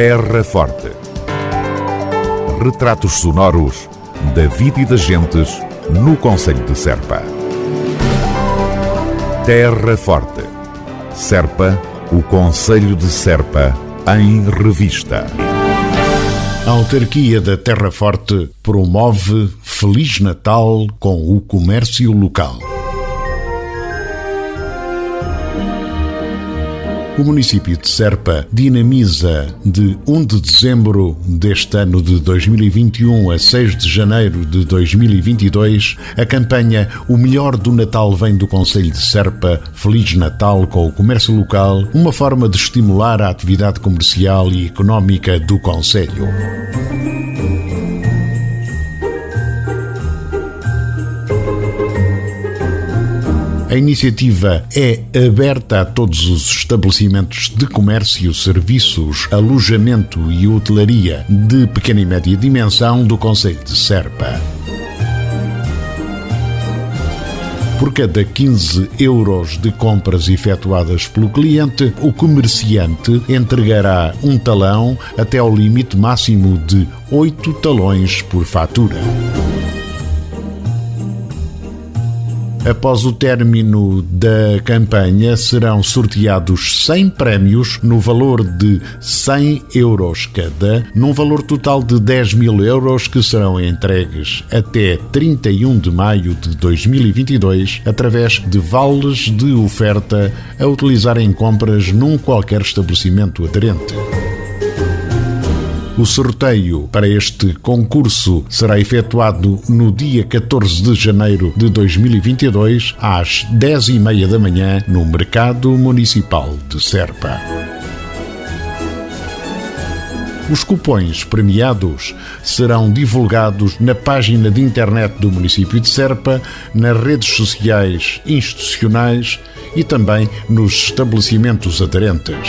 Terra Forte. Retratos sonoros da vida e das gentes no Conselho de Serpa. Terra Forte. Serpa, o Conselho de Serpa, em revista. A autarquia da Terra Forte promove Feliz Natal com o comércio local. O município de Serpa dinamiza de 1 de dezembro deste ano de 2021 a 6 de janeiro de 2022 a campanha O Melhor do Natal vem do Conselho de Serpa, Feliz Natal com o comércio local, uma forma de estimular a atividade comercial e económica do Conselho. A iniciativa é aberta a todos os estabelecimentos de comércio, serviços, alojamento e hotelaria de pequena e média dimensão do Conselho de Serpa. Por cada 15 euros de compras efetuadas pelo cliente, o comerciante entregará um talão até ao limite máximo de 8 talões por fatura. Após o término da campanha, serão sorteados 100 prémios no valor de 100 euros cada, num valor total de 10 mil euros que serão entregues até 31 de maio de 2022 através de vales de oferta a utilizar em compras num qualquer estabelecimento aderente. O sorteio para este concurso será efetuado no dia 14 de janeiro de 2022, às 10h30 da manhã, no Mercado Municipal de Serpa. Os cupões premiados serão divulgados na página de internet do município de Serpa, nas redes sociais institucionais e também nos estabelecimentos aderentes.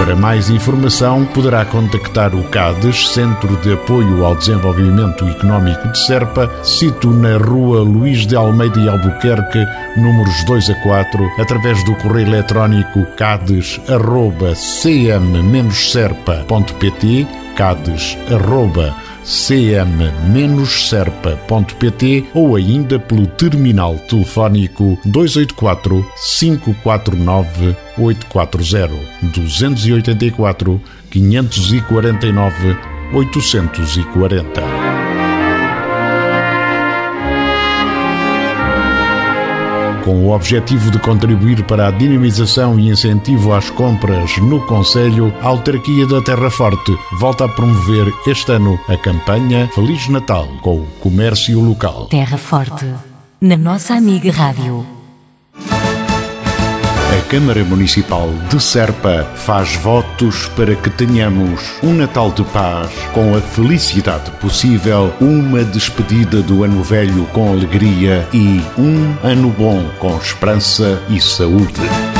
Para mais informação, poderá contactar o CADES, Centro de Apoio ao Desenvolvimento Económico de Serpa, sito na Rua Luís de Almeida e Albuquerque, números 2 a 4, através do correio eletrónico cades.cm-serpa.pt, cades.cm cm-serpa.pt ou ainda pelo terminal telefónico 284 549 840 284 549 840. Com o objetivo de contribuir para a dinamização e incentivo às compras no Conselho, a Autarquia da Terra Forte volta a promover este ano a campanha Feliz Natal com o comércio local. Terra Forte, na nossa amiga Rádio. A Câmara Municipal de Serpa faz votos para que tenhamos um Natal de paz, com a felicidade possível, uma despedida do ano velho com alegria e um ano bom com esperança e saúde.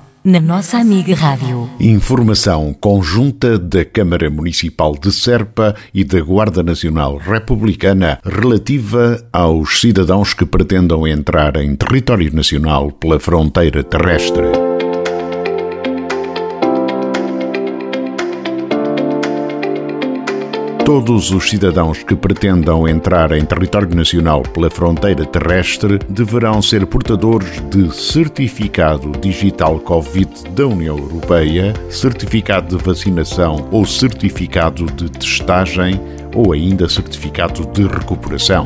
na nossa amiga Rádio. Informação conjunta da Câmara Municipal de Serpa e da Guarda Nacional Republicana relativa aos cidadãos que pretendam entrar em território nacional pela fronteira terrestre. Todos os cidadãos que pretendam entrar em território nacional pela fronteira terrestre deverão ser portadores de certificado digital Covid da União Europeia, certificado de vacinação ou certificado de testagem ou ainda certificado de recuperação.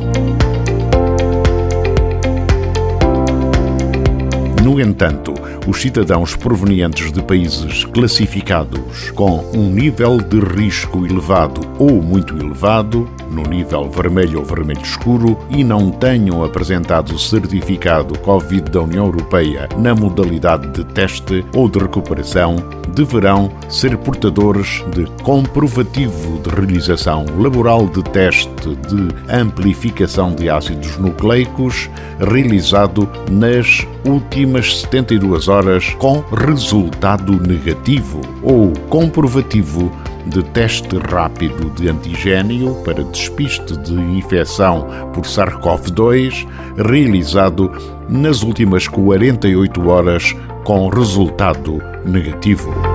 No entanto, os cidadãos provenientes de países classificados com um nível de risco elevado ou muito elevado no nível vermelho ou vermelho escuro e não tenham apresentado certificado Covid da União Europeia na modalidade de teste ou de recuperação, deverão ser portadores de comprovativo de realização laboral de teste de amplificação de ácidos nucleicos realizado nas últimas 72 horas com resultado negativo ou comprovativo de teste rápido de antigênio para despiste de infecção por SARS-CoV-2 realizado nas últimas 48 horas com resultado negativo.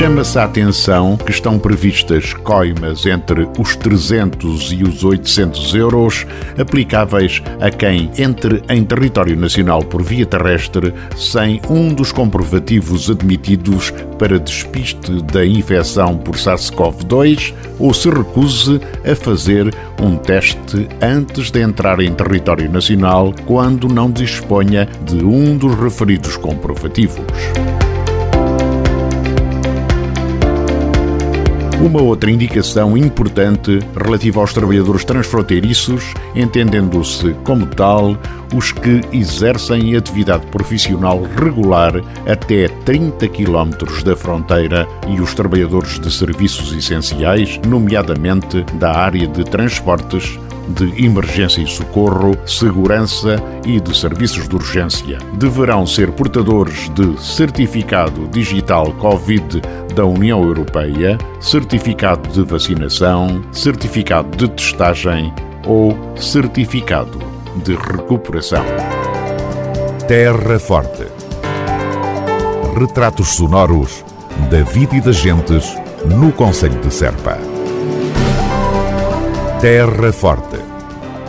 Chama-se a atenção que estão previstas coimas entre os 300 e os 800 euros aplicáveis a quem entre em território nacional por via terrestre sem um dos comprovativos admitidos para despiste da infecção por SARS-CoV-2 ou se recuse a fazer um teste antes de entrar em território nacional quando não disponha de um dos referidos comprovativos. Uma outra indicação importante relativa aos trabalhadores transfronteiriços, entendendo-se como tal os que exercem atividade profissional regular até 30 km da fronteira e os trabalhadores de serviços essenciais, nomeadamente da área de transportes, de emergência e socorro, segurança e de serviços de urgência. Deverão ser portadores de certificado digital Covid da União Europeia, certificado de vacinação, certificado de testagem ou certificado de recuperação. Terra Forte. Retratos sonoros da vida e das gentes no Conselho de Serpa. Terra Forte.